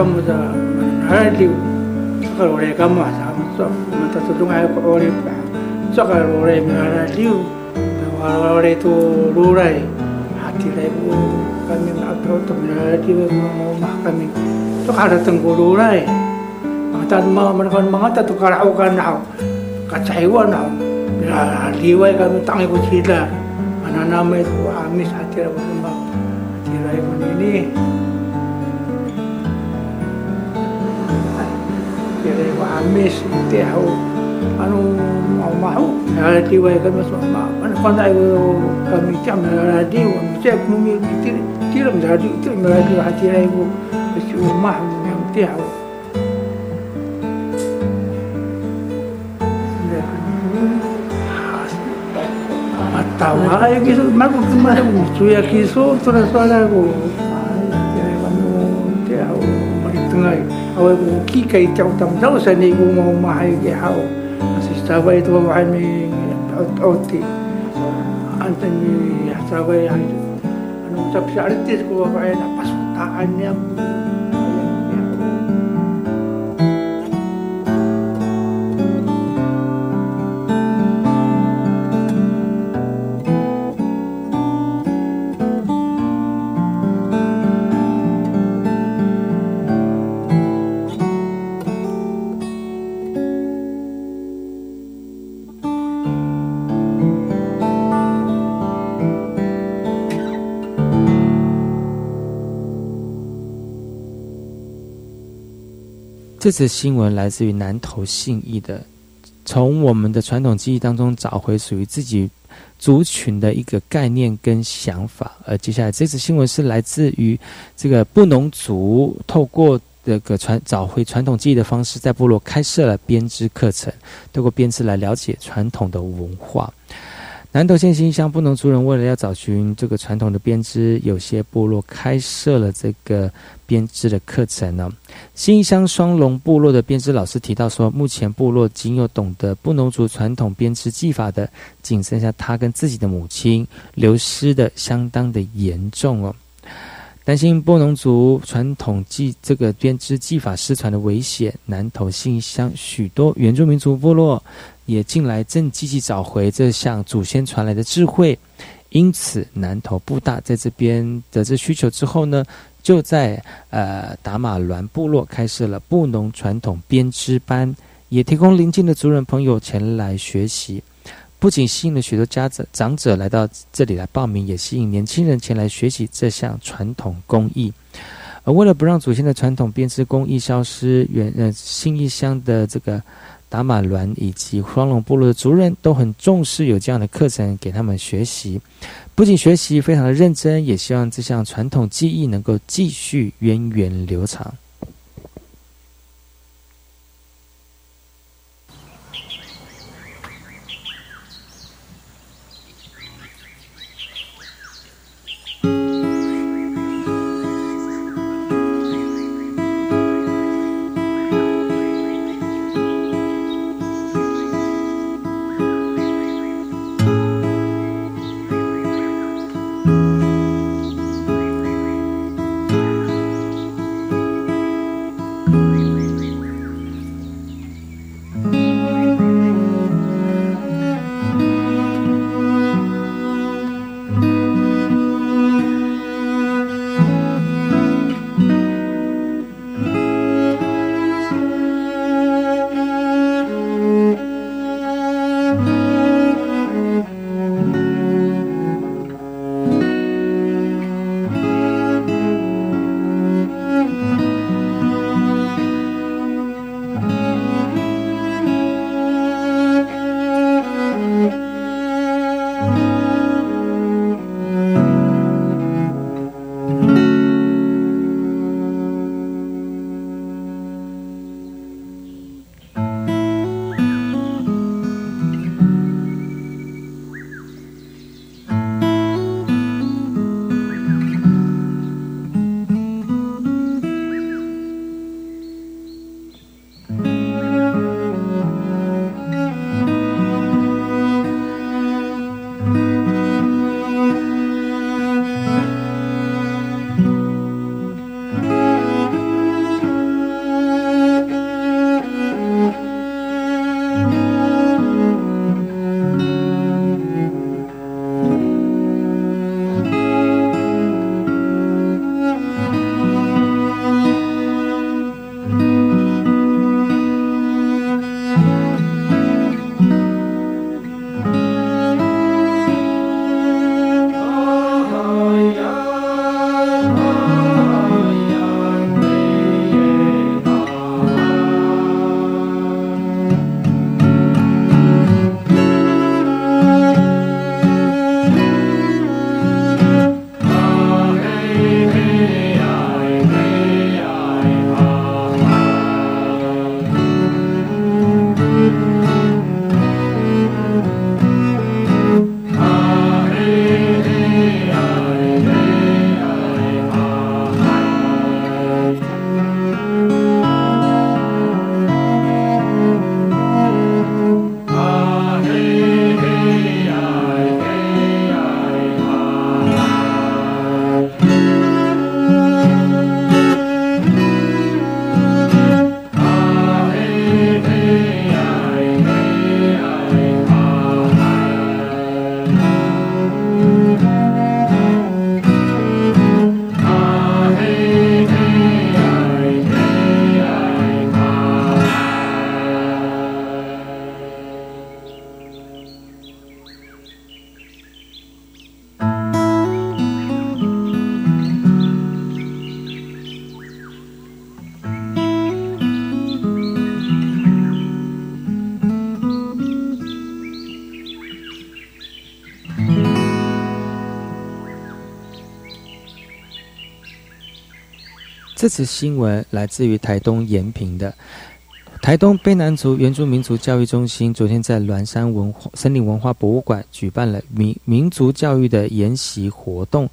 kamu dah hari tu, kalau orang kamu asam, so mata tu dong ayok orang tu, so kalau orang ni hari tu, orang tu luarai hati lagi kami nak tahu tu hari tu mau mah kami, so ada tenggur luarai, mata tu mau makan makan tu kalau kan dah, kacau kan dah, hari kami tangguh kita, mana nama itu amis hati lagi. Kere wa amis te hau anu mau mau ya di wa ka mas ma an kon dai wo ka mi cham na di wo mi che ku mi ti ti ram da di ti ma di ha ti rai wo si wo ma mi te hau Tawa ay kiso mago kumara mo suya kiso tora sala ko ay kaya mo te hau maritungai awai ku او کی کی تا او تم دوس نیگو ما ما هی کی حاو اسیستا وای تو وای می اوت اوتی انت می حتا وای هی انو تا پشارتی کو وای نا پس تا انیم 这则新闻来自于南投信义的，从我们的传统记忆当中找回属于自己族群的一个概念跟想法。而接下来这则新闻是来自于这个布农族透过这个传找回传统记忆的方式，在部落开设了编织课程，透过编织来了解传统的文化。南投县新乡布农族人为了要找寻这个传统的编织，有些部落开设了这个编织的课程呢。新乡双龙部落的编织老师提到说，目前部落仅有懂得布农族传统编织技法的，仅剩下他跟自己的母亲，流失的相当的严重哦。担心布农族传统技这个编织技法失传的危险，南投新乡许多原住民族部落。也近来正积极找回这项祖先传来的智慧，因此南投布大在这边得知需求之后呢，就在呃达马峦部落开设了布农传统编织班，也提供邻近的族人朋友前来学习。不仅吸引了许多家长长者来到这里来报名，也吸引年轻人前来学习这项传统工艺。而为了不让祖先的传统编织工艺消失，原呃新义乡的这个。达马伦以及双龙部落的族人都很重视有这样的课程给他们学习，不仅学习非常的认真，也希望这项传统技艺能够继续源远流长。这次新闻来自于台东延平的台东卑南族原住民族教育中心，昨天在峦山文化森林文化博物馆举办了民民族教育的研习活动。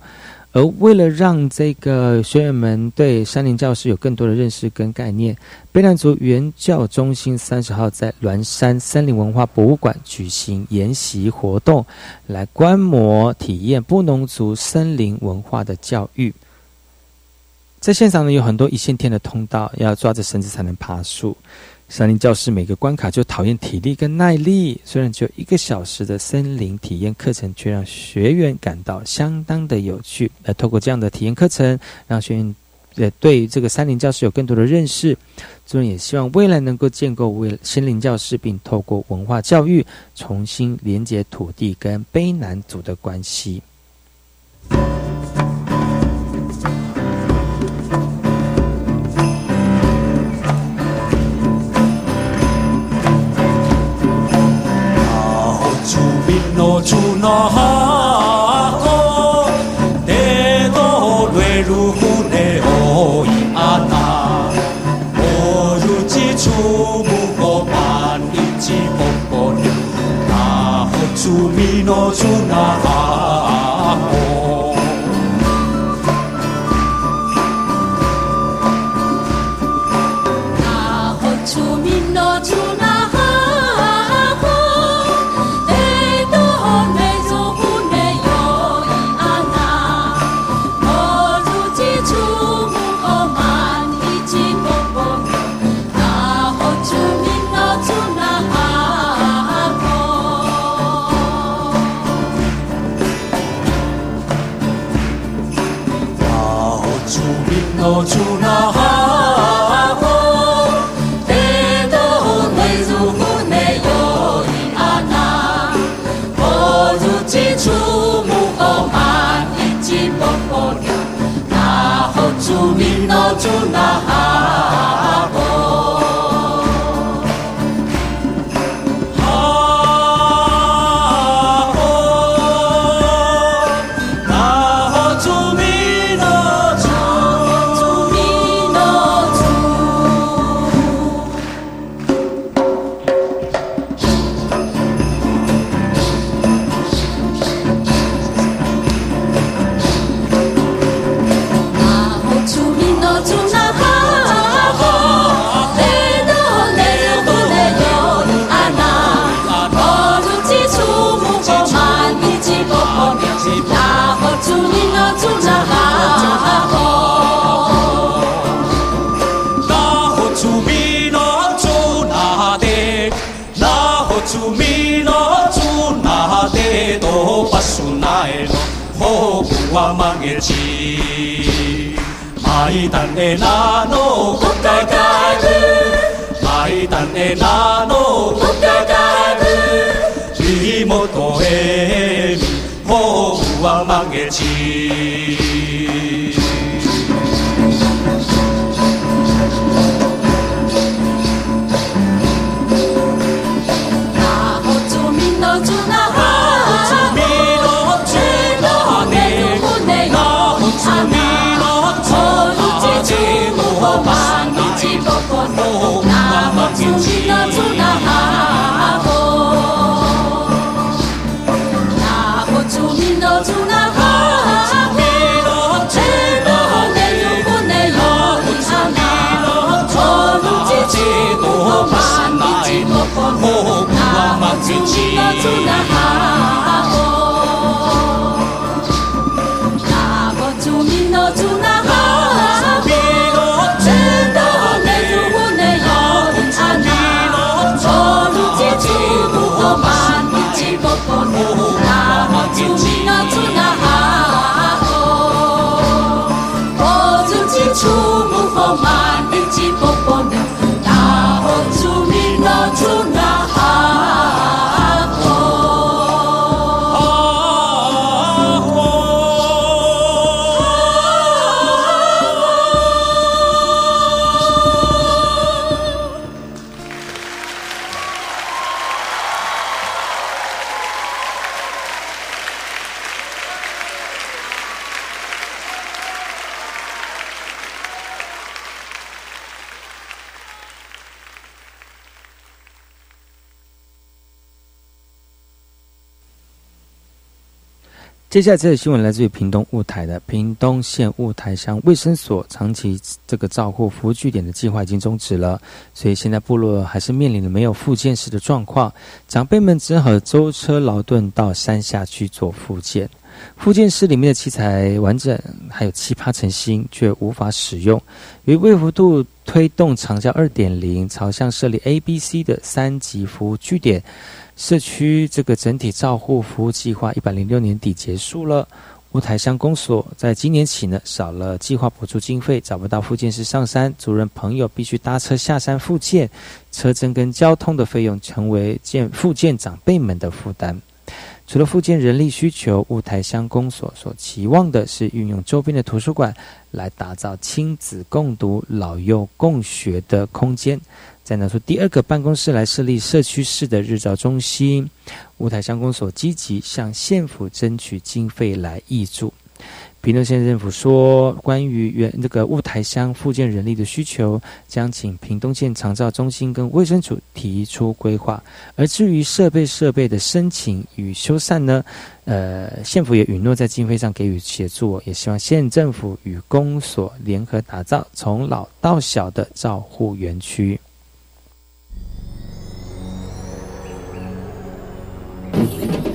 而为了让这个学员们对山林教师有更多的认识跟概念，卑南族原教中心三十号在峦山森林文化博物馆举行研习活动，来观摩体验布农族森林文化的教育。在现场呢，有很多一线天的通道，要抓着绳子才能爬树。森林教室每个关卡就考验体力跟耐力，虽然只有一个小时的森林体验课程，却让学员感到相当的有趣。而透过这样的体验课程，让学员也对这个森林教室有更多的认识。主任也希望未来能够建构为森林教室，并透过文化教育重新连接土地跟卑南族的关系。No chuna ko te to 種なのこかかぐ舞い種なのこかかぐ身元へみホは曲げち。 주那 도, 주나하 고, 나하 고, 주님 도, 주나하 고, 회 로, 팀으 로, 내눈 보, my 接下来这个新闻来自于屏东雾台的屏东县雾台乡卫生所长期这个照护服务据点的计划已经终止了，所以现在部落还是面临着没有复健室的状况，长辈们只好舟车劳顿到山下去做复健。复健室里面的器材完整，还有七八成新，却无法使用。由于卫福度推动长教二点零，朝向设立 A、B、C 的三级服务据点。社区这个整体照护服务计划一百零六年底结束了，乌台乡公所在今年起呢少了计划补助经费，找不到附件是上山，主人朋友必须搭车下山复健，车增跟交通的费用成为健复健长辈们的负担。除了复健人力需求，雾台乡公所所期望的是运用周边的图书馆来打造亲子共读、老幼共学的空间。再拿出第二个办公室来设立社区式的日照中心，乌台乡公所积极向县府争取经费来挹注。屏东县政府说，关于原这个雾台乡复建人力的需求，将请屏东县长照中心跟卫生署提出规划。而至于设备设备的申请与修缮呢，呃，县府也允诺在经费上给予协助，也希望县政府与公所联合打造从老到小的照护园区。Thank you.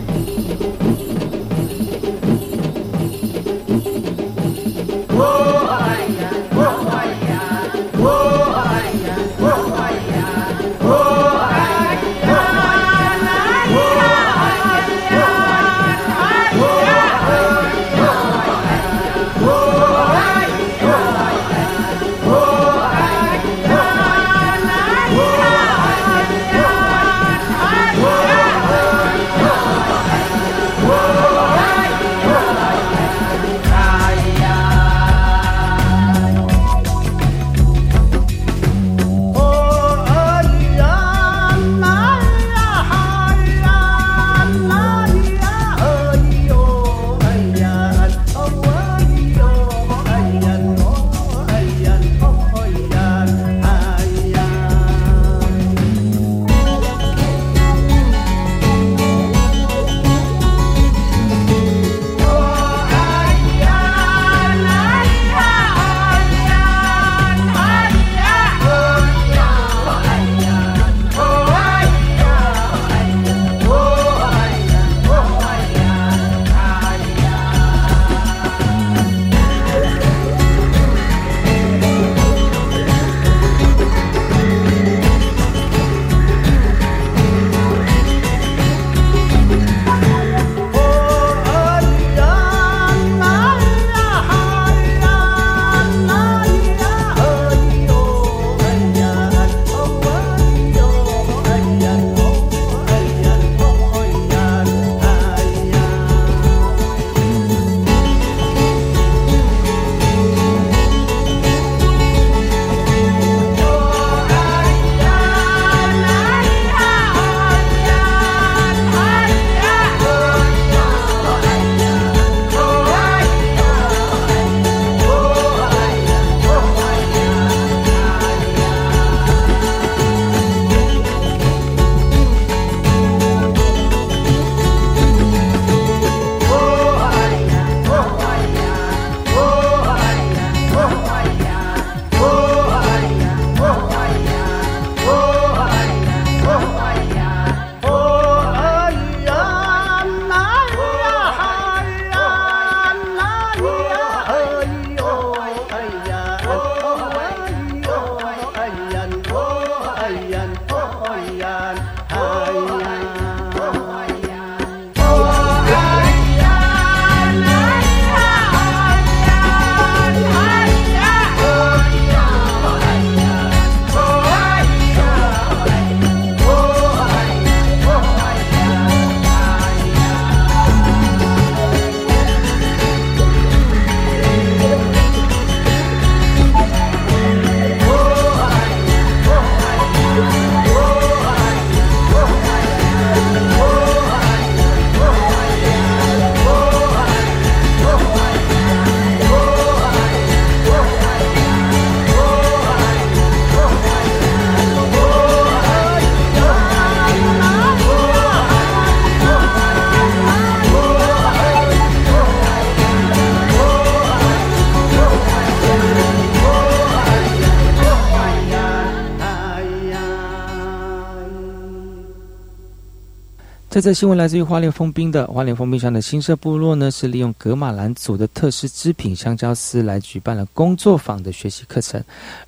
这则新闻来自于花莲丰滨的花莲丰滨乡的新社部落呢，是利用格马兰族的特施织品香蕉丝来举办了工作坊的学习课程，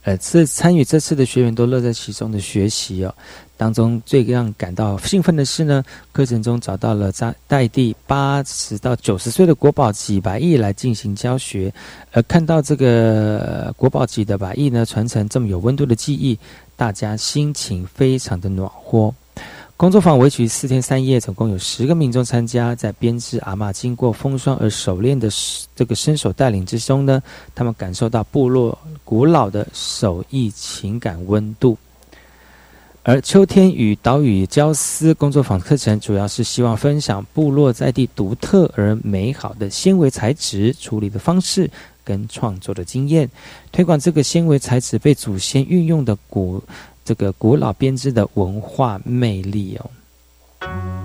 呃这参与这次的学员都乐在其中的学习哦。当中最让感到兴奋的是呢，课程中找到了在代地八十到九十岁的国宝级白艺来进行教学，而看到这个国宝级的白艺呢，传承这么有温度的技艺，大家心情非常的暖和。工作坊为期四天三夜，总共有十个民众参加。在编织阿嬷经过风霜而熟练的这个身手带领之中呢，他们感受到部落古老的手艺情感温度。而秋天与岛屿交丝工作坊课程，主要是希望分享部落在地独特而美好的纤维材质处理的方式跟创作的经验，推广这个纤维材质被祖先运用的古。这个古老编织的文化魅力哦。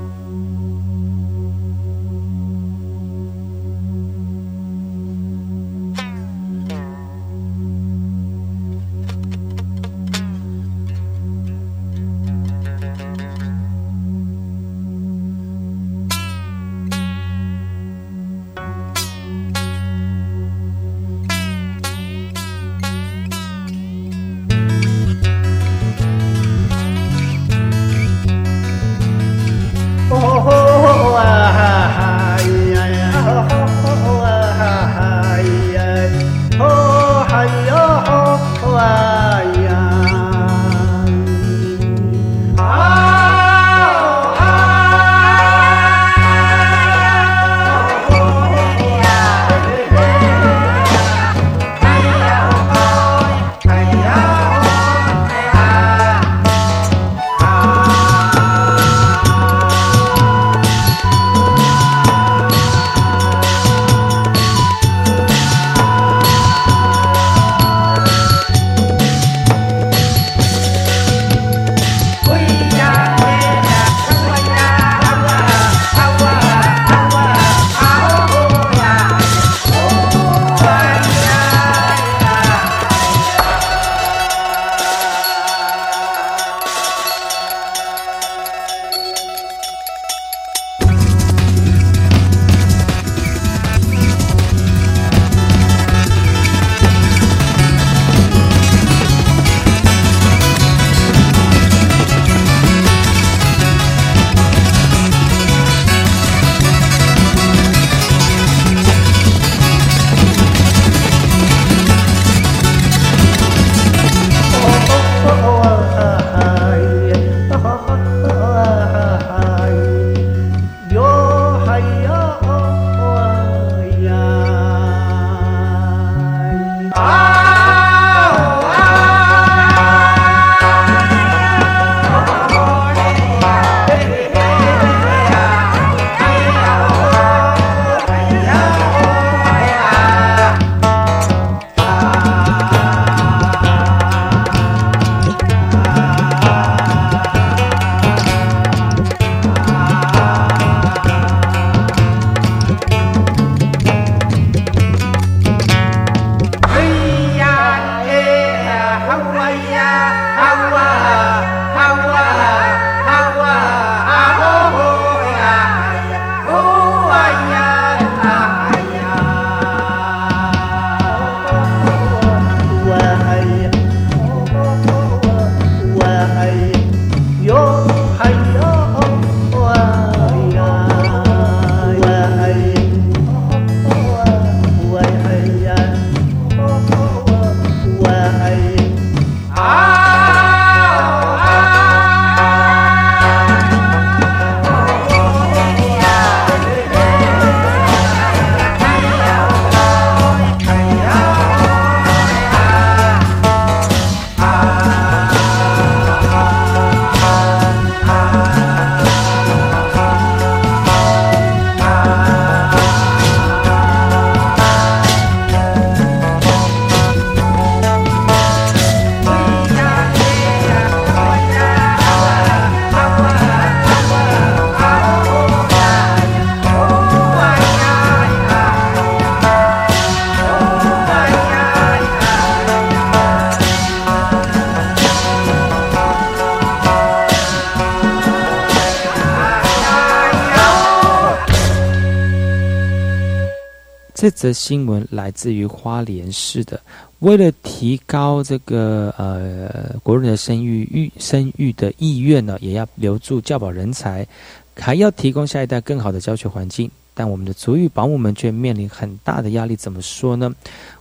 这则新闻来自于花莲市的。为了提高这个呃国人的生育育生育的意愿呢，也要留住教保人才，还要提供下一代更好的教学环境。但我们的足浴保姆们却面临很大的压力。怎么说呢？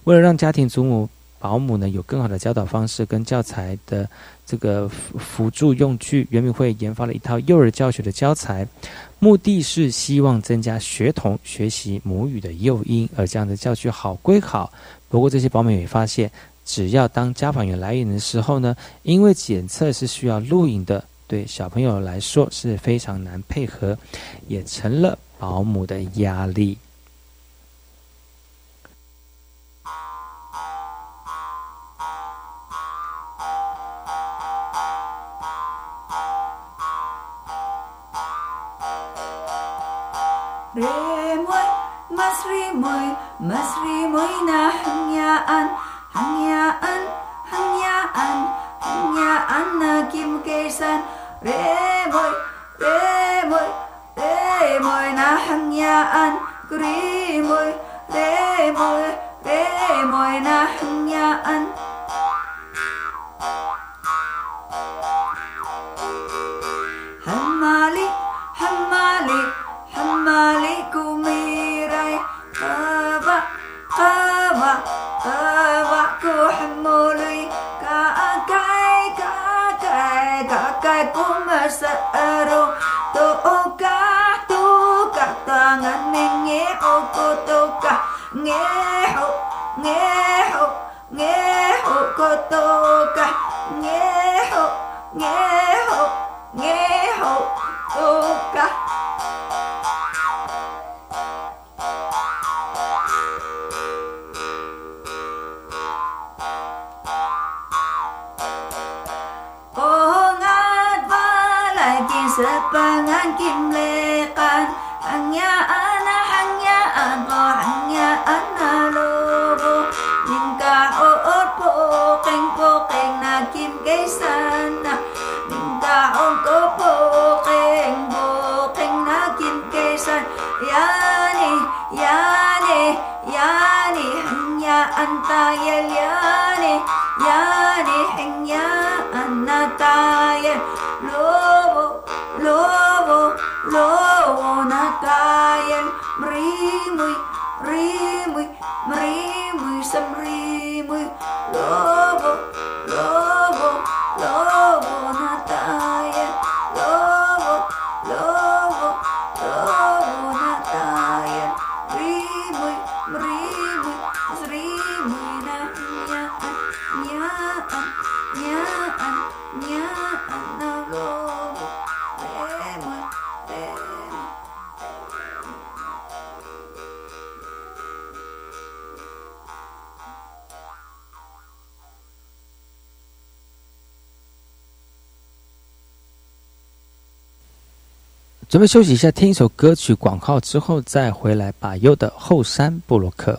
为了让家庭祖母保姆呢有更好的教导方式跟教材的这个辅辅助用具，圆明会研发了一套幼儿教学的教材。目的是希望增加学童学习母语的诱因，而这样的教学好归好，不过这些保姆也发现，只要当家访员来源的时候呢，因为检测是需要录影的，对小朋友来说是非常难配合，也成了保姆的压力。مسرمينا حنياء حنياء حنياء حنياء نكيم كيسان ريموي ريموي ريموينا حنياء كريموي ريموي ريموينا حنياء حمالي حمالي حمالي كوميراي ava ava ku hamuli ka kai ka kai ka kai ku merseru tu ka tu ka tangan ningi aku tu ka ngehu ngehu ngehu ku tu ka ngehu ngehu ngehu tu ka pangan kimlekan pangangkim lekan Hangyaan na hangyaan mo hangyaan na lobo Ningka po keng poking poking na kim kay sana Ningka o ko poking poking na kim kay san Yani, yani, yani Hangyaan tayal yani Yani hangyaan na tayo Lobo, лово, лово натаєм, мрими, мрими, мрими, сам мрими, лово, лово, лово натаєм. 准备休息一下，听一首歌曲广告之后再回来。把右的后山布洛克。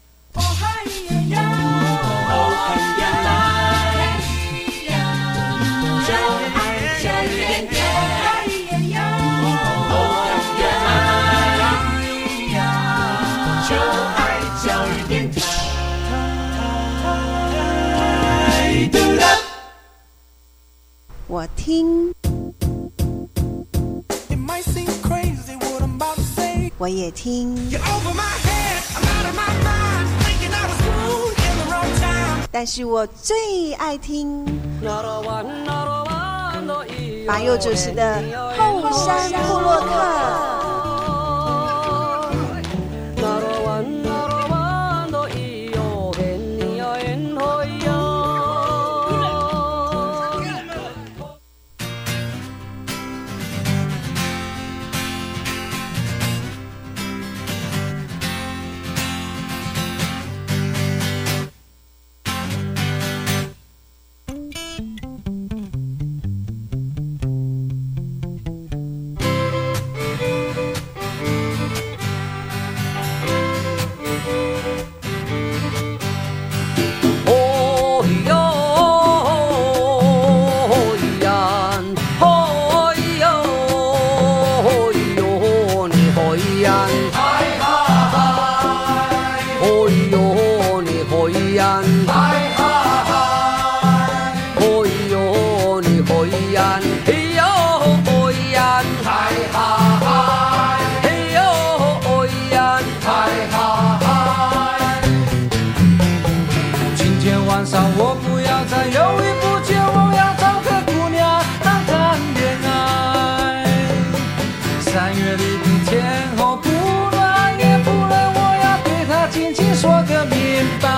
我听，我也听，但是我最爱听。马佑主持的《后山三月里的天，好，不冷也不冷，我要对它轻轻说个明白。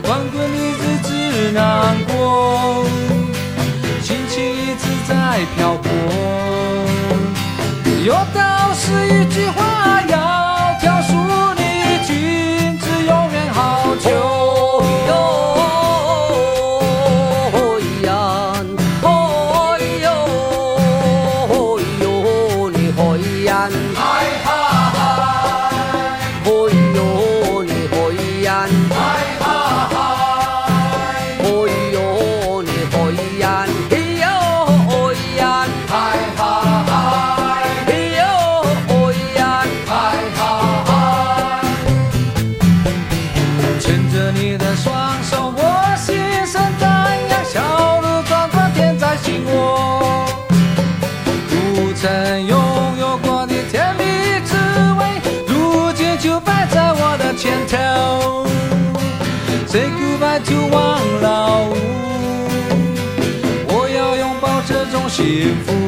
光棍的日子难过，心情一直在漂泊，有道是一句话呀。beautiful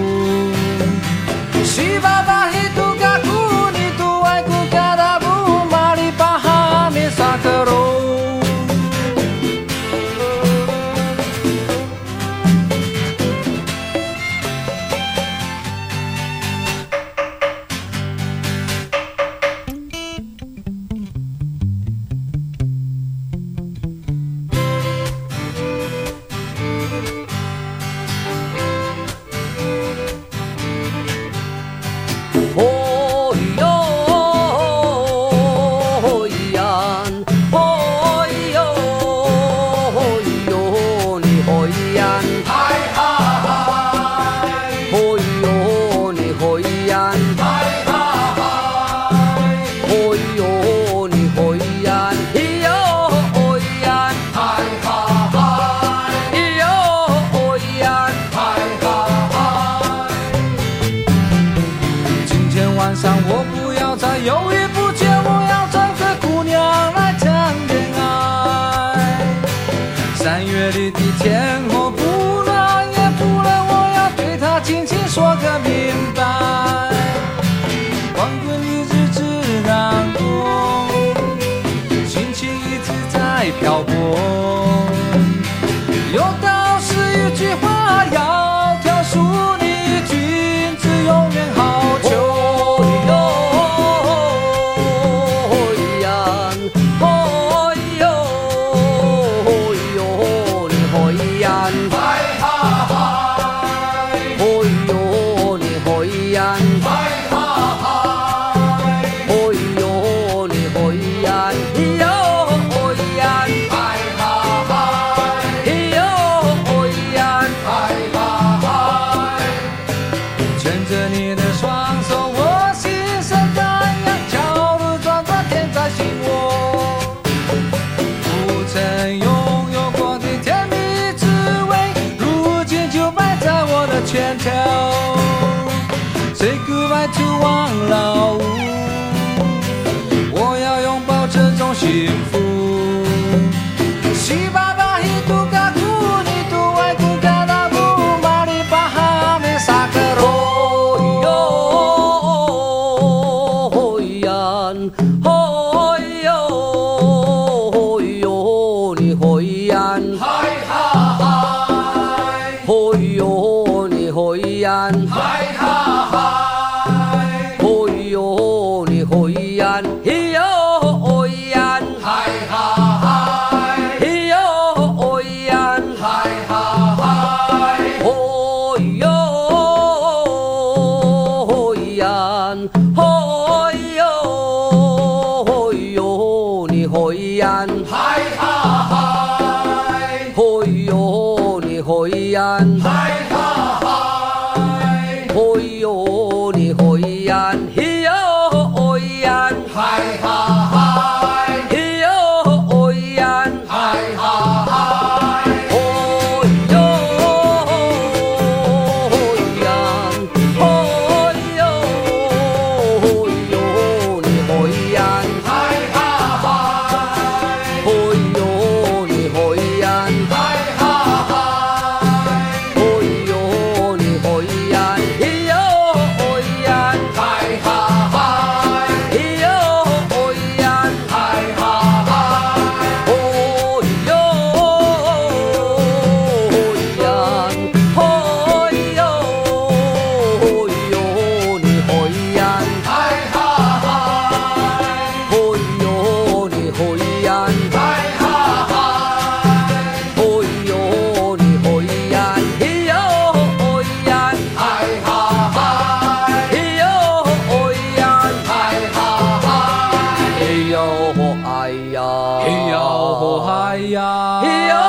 おはやいや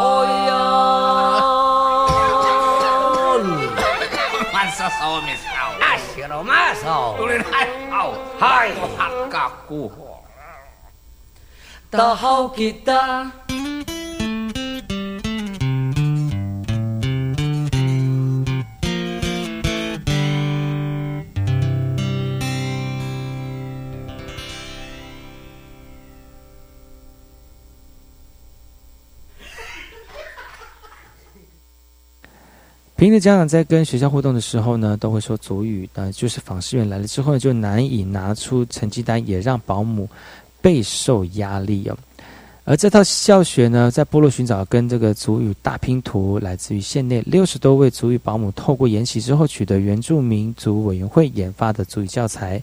おや masa sao misau asyro masau ulin hau hai hakku tahau kita. 平时家长在跟学校互动的时候呢，都会说主语，呃，就是访视员来了之后，就难以拿出成绩单，也让保姆备受压力哦。而这套教学呢，在部落寻找跟这个族语大拼图，来自于县内六十多位族语保姆，透过研习之后，取得原住民族委员会研发的族语教材。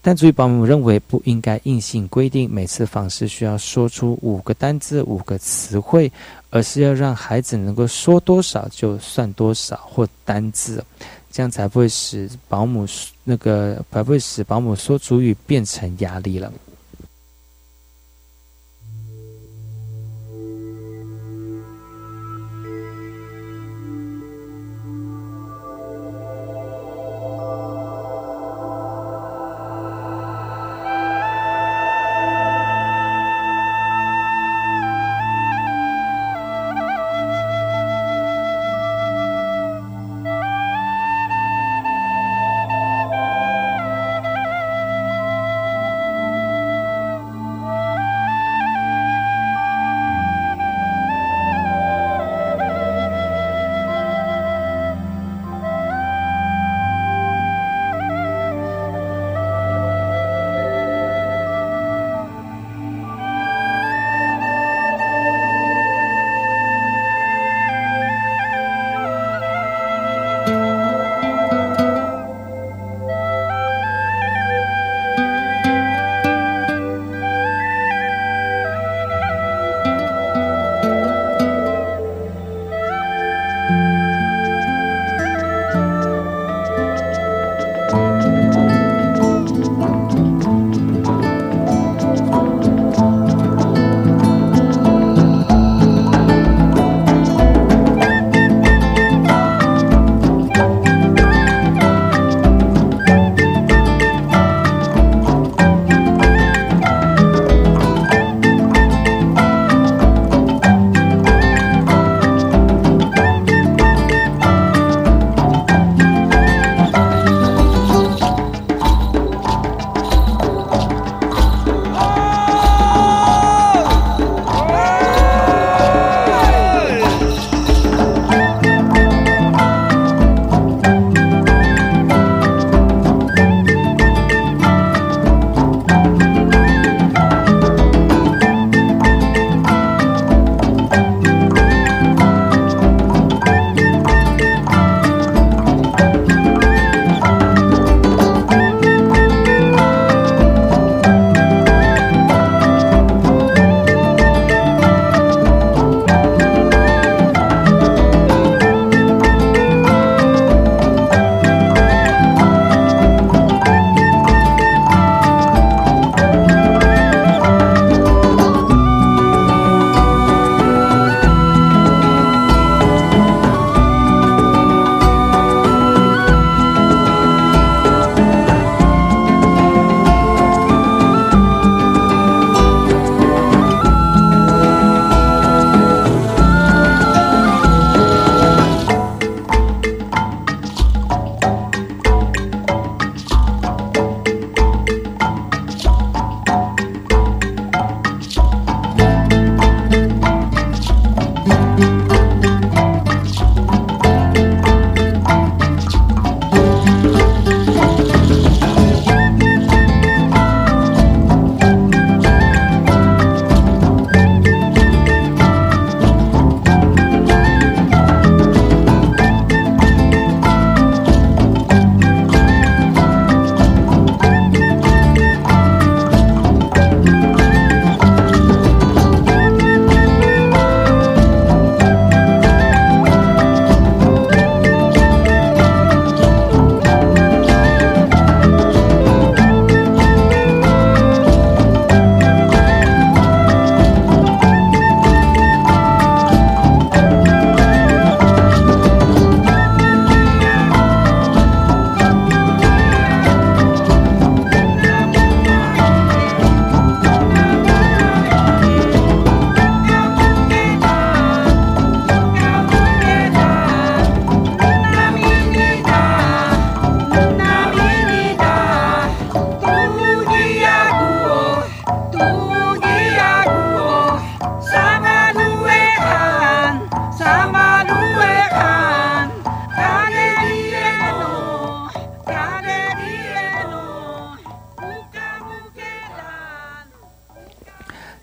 但族语保姆认为不应该硬性规定每次访视需要说出五个单字、五个词汇，而是要让孩子能够说多少就算多少或单字，这样才不会使保姆那个才不会使保姆说主语变成压力了。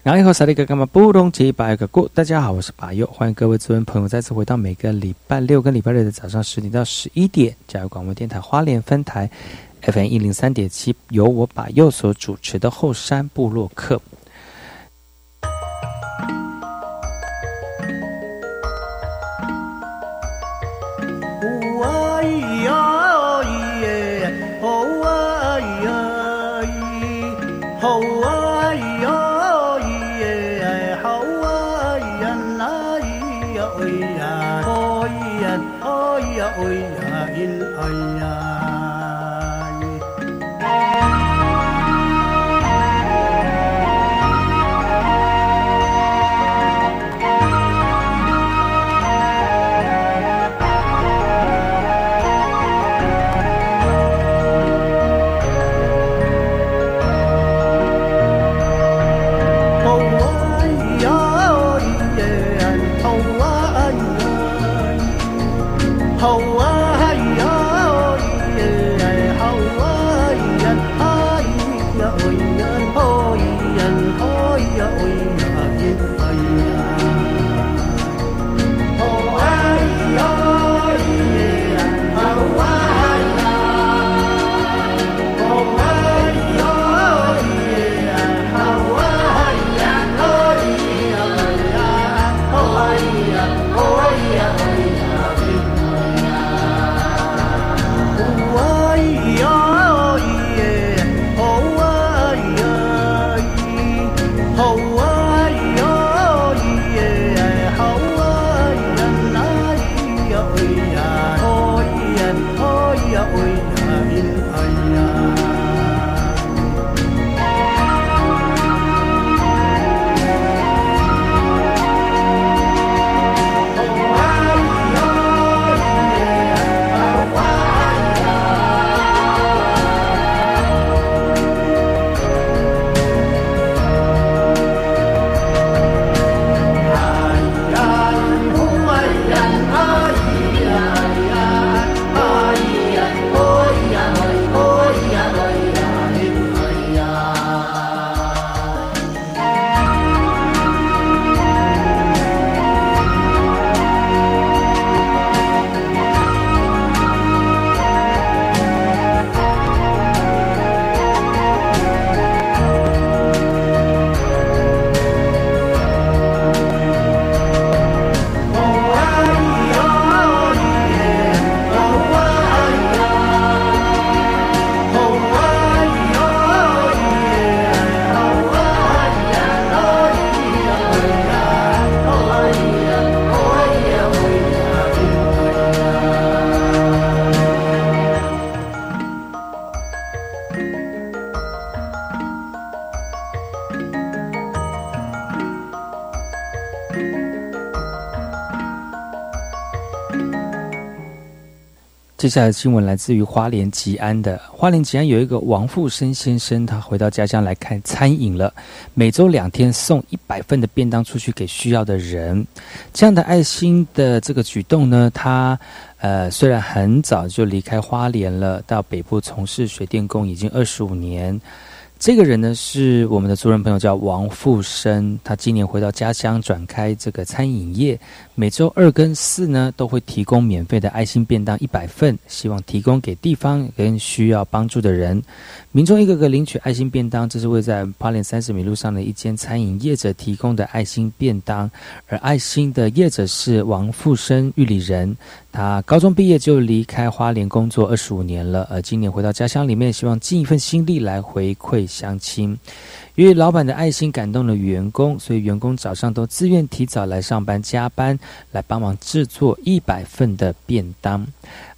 然后以后萨利格干嘛不懂几百个故？大家好，我是把右，欢迎各位资文朋友再次回到每个礼拜六跟礼拜日的早上十点到十一点，加油广播电台花莲分台 FM 一零三点七，由我把右所主持的后山部落客。接下来的新闻来自于花莲吉安的。花莲吉安有一个王富生先生，他回到家乡来看餐饮了，每周两天送一百份的便当出去给需要的人。这样的爱心的这个举动呢，他呃虽然很早就离开花莲了，到北部从事水电工已经二十五年。这个人呢是我们的族人朋友，叫王富生。他今年回到家乡，转开这个餐饮业。每周二跟四呢，都会提供免费的爱心便当一百份，希望提供给地方跟需要帮助的人。民众一个个领取爱心便当，这是位在八连三十米路上的一间餐饮业者提供的爱心便当。而爱心的业者是王富生玉里人。他高中毕业就离开花莲工作二十五年了，而今年回到家乡里面，希望尽一份心力来回馈乡亲。因为老板的爱心感动了员工，所以员工早上都自愿提早来上班加班，来帮忙制作一百份的便当。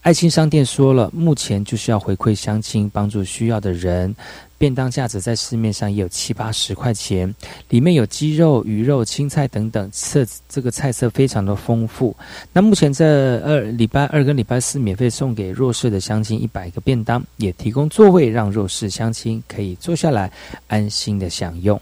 爱心商店说了，目前就是要回馈乡亲，帮助需要的人。便当价值在市面上也有七八十块钱，里面有鸡肉、鱼肉、青菜等等，色这个菜色非常的丰富。那目前这二礼拜二跟礼拜四免费送给弱势的乡亲一百个便当，也提供座位让弱势乡亲可以坐下来安心的享用。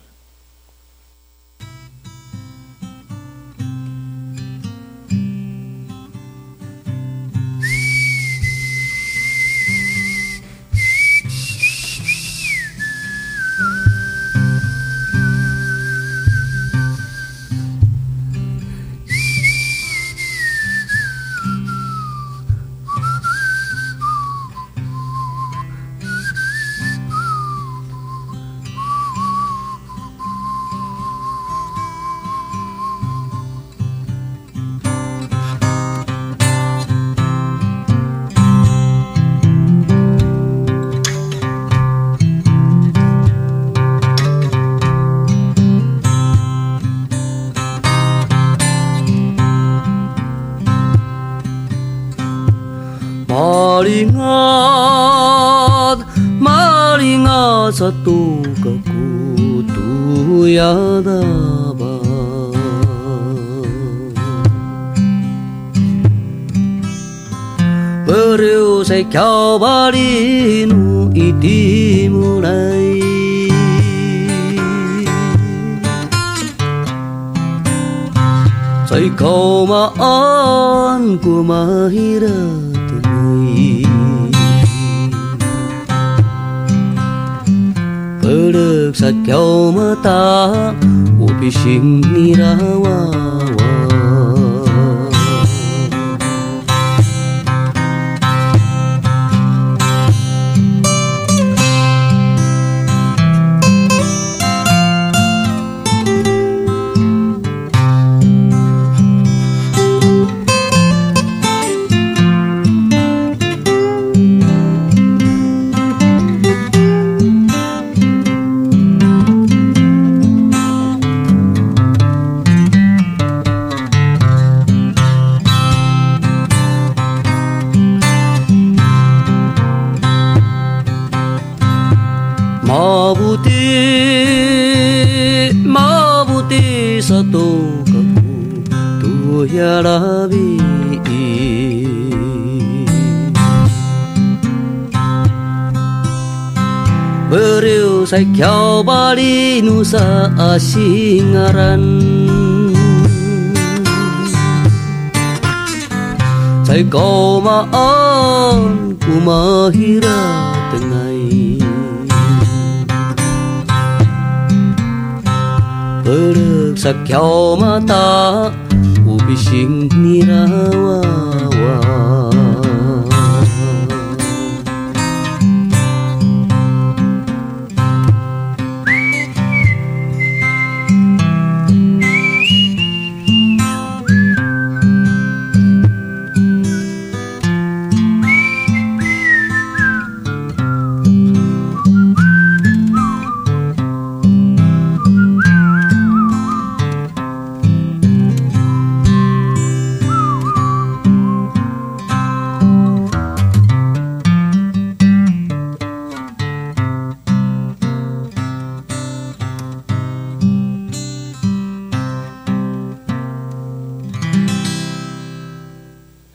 maringat maringat satu kaku tu yadaba Beriusai kau barinu iti mulai Sai kau maan ku mahirah mahirat Pedek sa kau tokaku to yarabi Beliau saya kau bali nusa asingaran Saya kau maon kumahira tengai सख्यो माता उषिङ्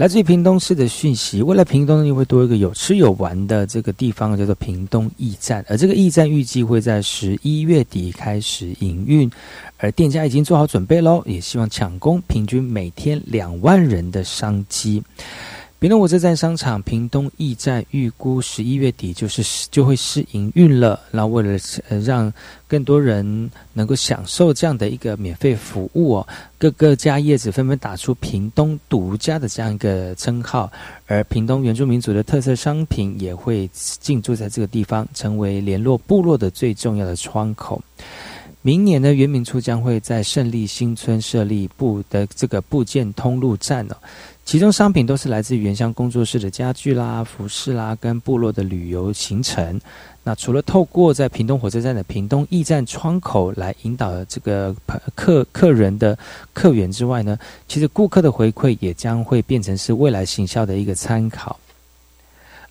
来自于屏东市的讯息，未来屏东又会多一个有吃有玩的这个地方，叫做屏东驿站。而这个驿站预计会在十一月底开始营运，而店家已经做好准备喽，也希望抢攻平均每天两万人的商机。屏东火车站商场屏东驿站预估十一月底就是就会试营运了。那为了呃让更多人能够享受这样的一个免费服务哦，各个家业子纷纷打出屏东独家的这样一个称号，而屏东原住民族的特色商品也会进驻在这个地方，成为联络部落的最重要的窗口。明年呢，原民处将会在胜利新村设立部的这个部件通路站哦。其中商品都是来自原乡工作室的家具啦、服饰啦，跟部落的旅游行程。那除了透过在屏东火车站的屏东驿站窗口来引导这个客客人的客源之外呢，其实顾客的回馈也将会变成是未来行销的一个参考。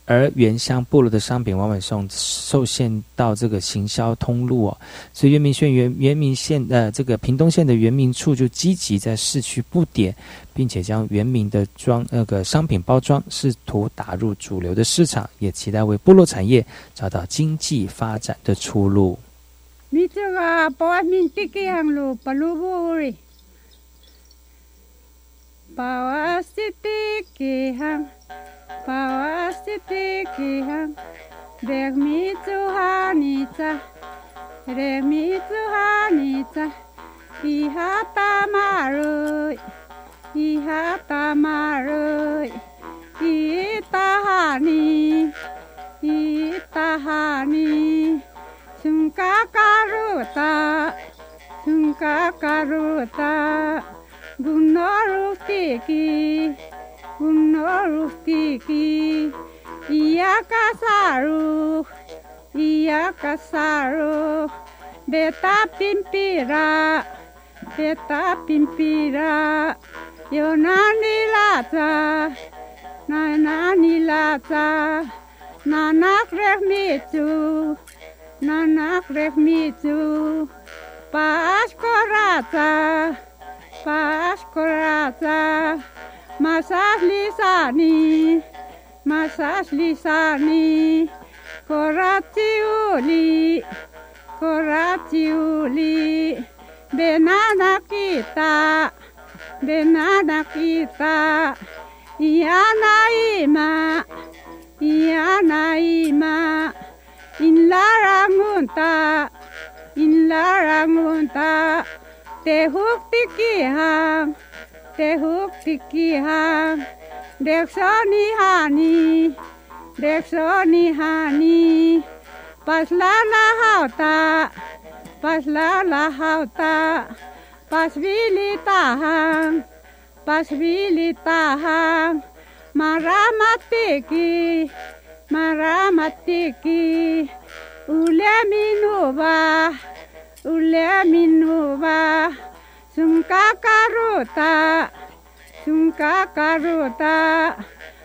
而原乡部落的商品往往受受限到这个行销通路哦，所以原明县原原明县呃这个屏东县的原民处就积极在市区布点，并且将原明的装那个商品包装试图打入主流的市场，也期待为部落产业找到经济发展的出路。你这个保民这个行路不路不哩，保啊是这个行。Pawasitikihan Dermitsuhanitsa Remitsuhanitsa. Ihatamarui Ihatamarui Itahani Itahani Sunkakaruta Sunkakaruta Gunorukiki Sunkakaruta Unorustiki, Iakasaru, Iakasaru, Beta Pimpira, Beta Pimpira, Yonani Lata, Nanani Lata, Nanak Rehmitu, Nanak Rehmitu, Pascorata, Pascorata, مسح لساني مسح لساني كراتيولي كراتيولي بنانا كيتا بنانا كيتا يا نايمة يا نايمة إن لا رانغونتا إن لا رانغونتا تهوك تكيهام te huk tiki ha dek ni ha ni dek ni ha ni la la pasla la la hau ta pas vili ta ha Mara vili ta ha ule minuva ule minuva Sunkakarota, Sunkakarota,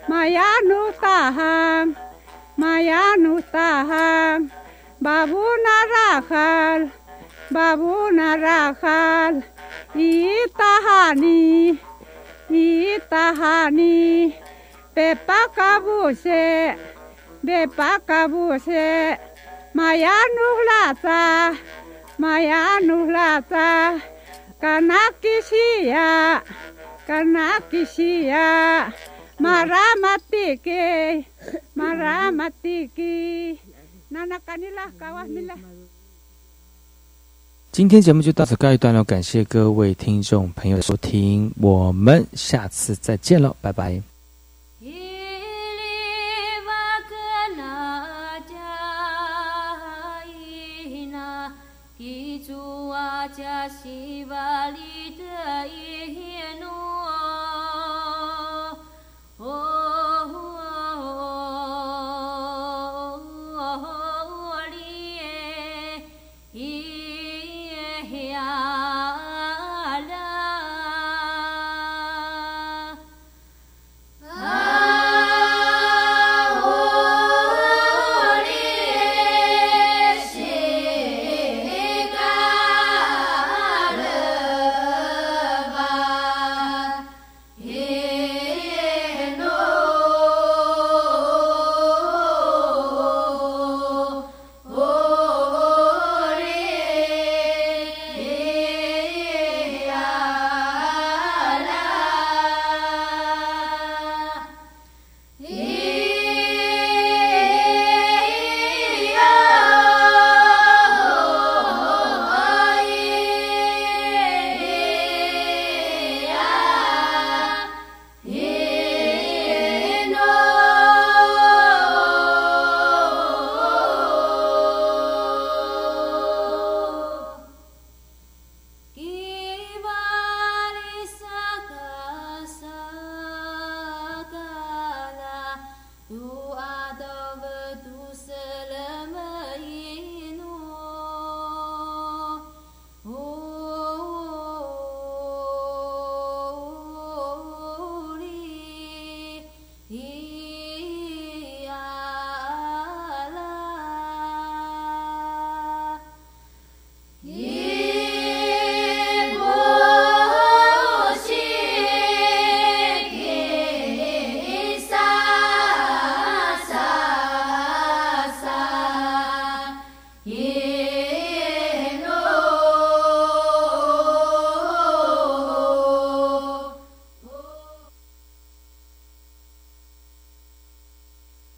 Mayanutaha, Mayanutaha, Babuna Rajal, Babuna Rajal, Itahani, Itahani, Pepakabuse, Pepakabuse, Mayanuhlata, Mayanuhlata, 今天节目就到此告一段落，感谢各位听众朋友的收听，我们下次再见喽，拜拜。